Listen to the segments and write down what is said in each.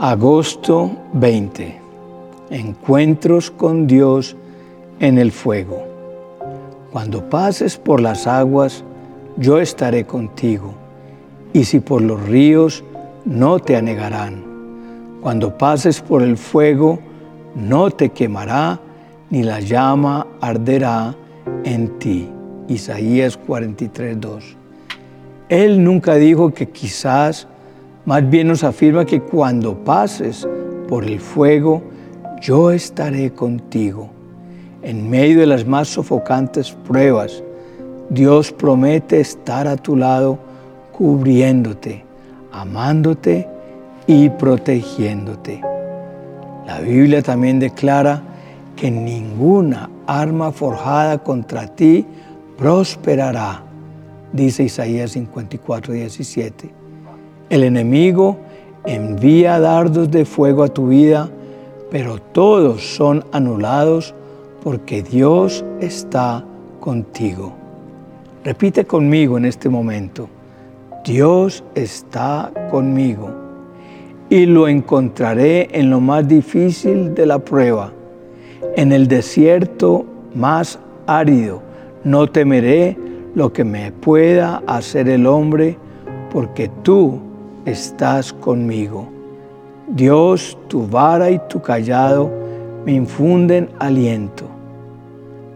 Agosto 20. Encuentros con Dios en el fuego. Cuando pases por las aguas, yo estaré contigo, y si por los ríos, no te anegarán. Cuando pases por el fuego, no te quemará, ni la llama arderá en ti. Isaías 43, 2. Él nunca dijo que quizás, más bien nos afirma que cuando pases por el fuego, yo estaré contigo. En medio de las más sofocantes pruebas, Dios promete estar a tu lado, cubriéndote, amándote y protegiéndote. La Biblia también declara que ninguna arma forjada contra ti prosperará, dice Isaías 54, 17. El enemigo envía dardos de fuego a tu vida, pero todos son anulados porque Dios está contigo. Repite conmigo en este momento, Dios está conmigo y lo encontraré en lo más difícil de la prueba, en el desierto más árido. No temeré lo que me pueda hacer el hombre, porque tú estás conmigo. Dios, tu vara y tu callado me infunden aliento.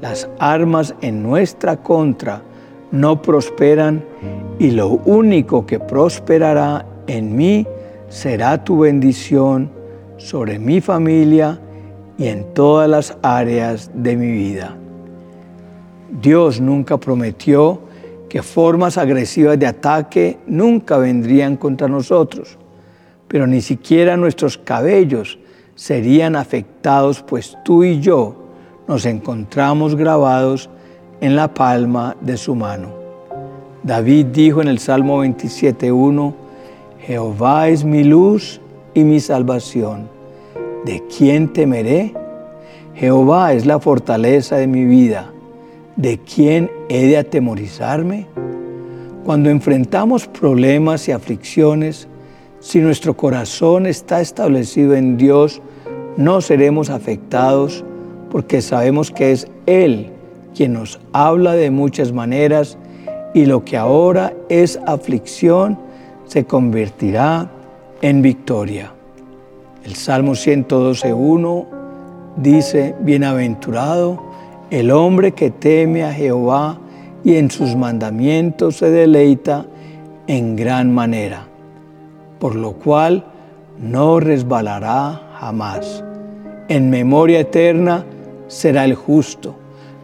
Las armas en nuestra contra no prosperan y lo único que prosperará en mí será tu bendición sobre mi familia y en todas las áreas de mi vida. Dios nunca prometió que formas agresivas de ataque nunca vendrían contra nosotros, pero ni siquiera nuestros cabellos serían afectados, pues tú y yo nos encontramos grabados en la palma de su mano. David dijo en el Salmo 27.1, Jehová es mi luz y mi salvación. ¿De quién temeré? Jehová es la fortaleza de mi vida. ¿De quién he de atemorizarme? Cuando enfrentamos problemas y aflicciones, si nuestro corazón está establecido en Dios, no seremos afectados porque sabemos que es Él quien nos habla de muchas maneras y lo que ahora es aflicción se convertirá en victoria. El Salmo 112.1 dice, Bienaventurado el hombre que teme a Jehová y en sus mandamientos se deleita en gran manera, por lo cual no resbalará jamás. En memoria eterna será el justo,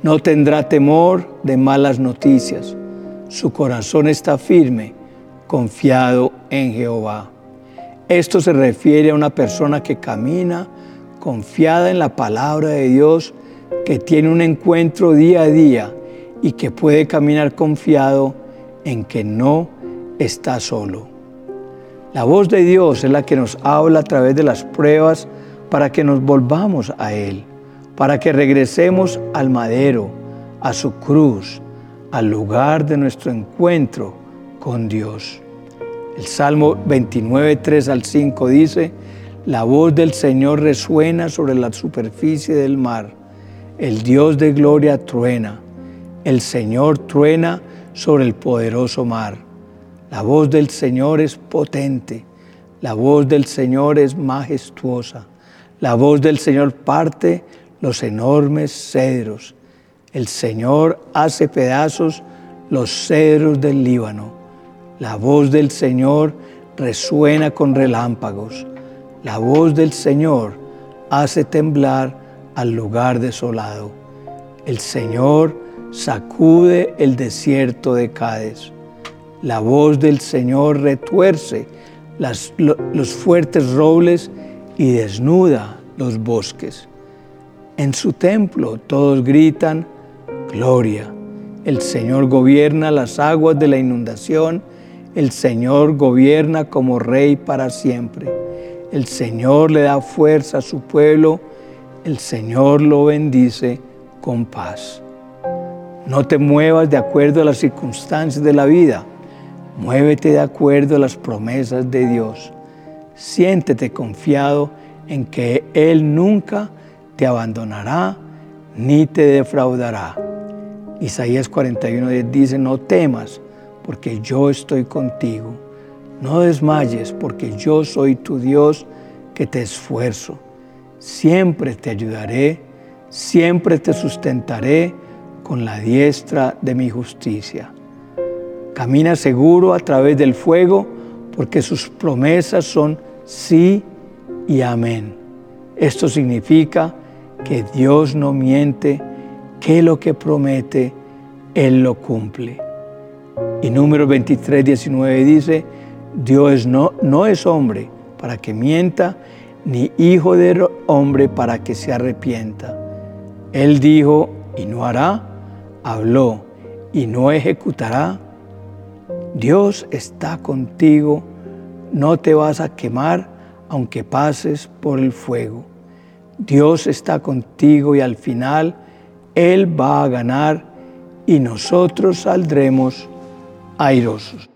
no tendrá temor de malas noticias. Su corazón está firme, confiado en Jehová. Esto se refiere a una persona que camina confiada en la palabra de Dios que tiene un encuentro día a día y que puede caminar confiado en que no está solo. La voz de Dios es la que nos habla a través de las pruebas para que nos volvamos a Él, para que regresemos al madero, a su cruz, al lugar de nuestro encuentro con Dios. El Salmo 29, 3 al 5 dice, la voz del Señor resuena sobre la superficie del mar el Dios de gloria truena, el Señor truena sobre el poderoso mar. La voz del Señor es potente, la voz del Señor es majestuosa, la voz del Señor parte los enormes cedros. El Señor hace pedazos los cedros del Líbano. La voz del Señor resuena con relámpagos. La voz del Señor hace temblar al lugar desolado. El Señor sacude el desierto de Cádiz. La voz del Señor retuerce los fuertes robles y desnuda los bosques. En su templo todos gritan, Gloria. El Señor gobierna las aguas de la inundación. El Señor gobierna como Rey para siempre. El Señor le da fuerza a su pueblo el Señor lo bendice con paz. No te muevas de acuerdo a las circunstancias de la vida, muévete de acuerdo a las promesas de Dios. siéntete confiado en que Él nunca te abandonará ni te defraudará. Isaías 41:10 dice, no temas, porque yo estoy contigo. No desmayes, porque yo soy tu Dios que te esfuerzo. Siempre te ayudaré, siempre te sustentaré con la diestra de mi justicia. Camina seguro a través del fuego, porque sus promesas son sí y amén. Esto significa que Dios no miente, que lo que promete, Él lo cumple. Y número 23, 19 dice, Dios no, no es hombre para que mienta, ni hijo de hombre para que se arrepienta. Él dijo y no hará, habló y no ejecutará. Dios está contigo, no te vas a quemar aunque pases por el fuego. Dios está contigo y al final Él va a ganar y nosotros saldremos airosos.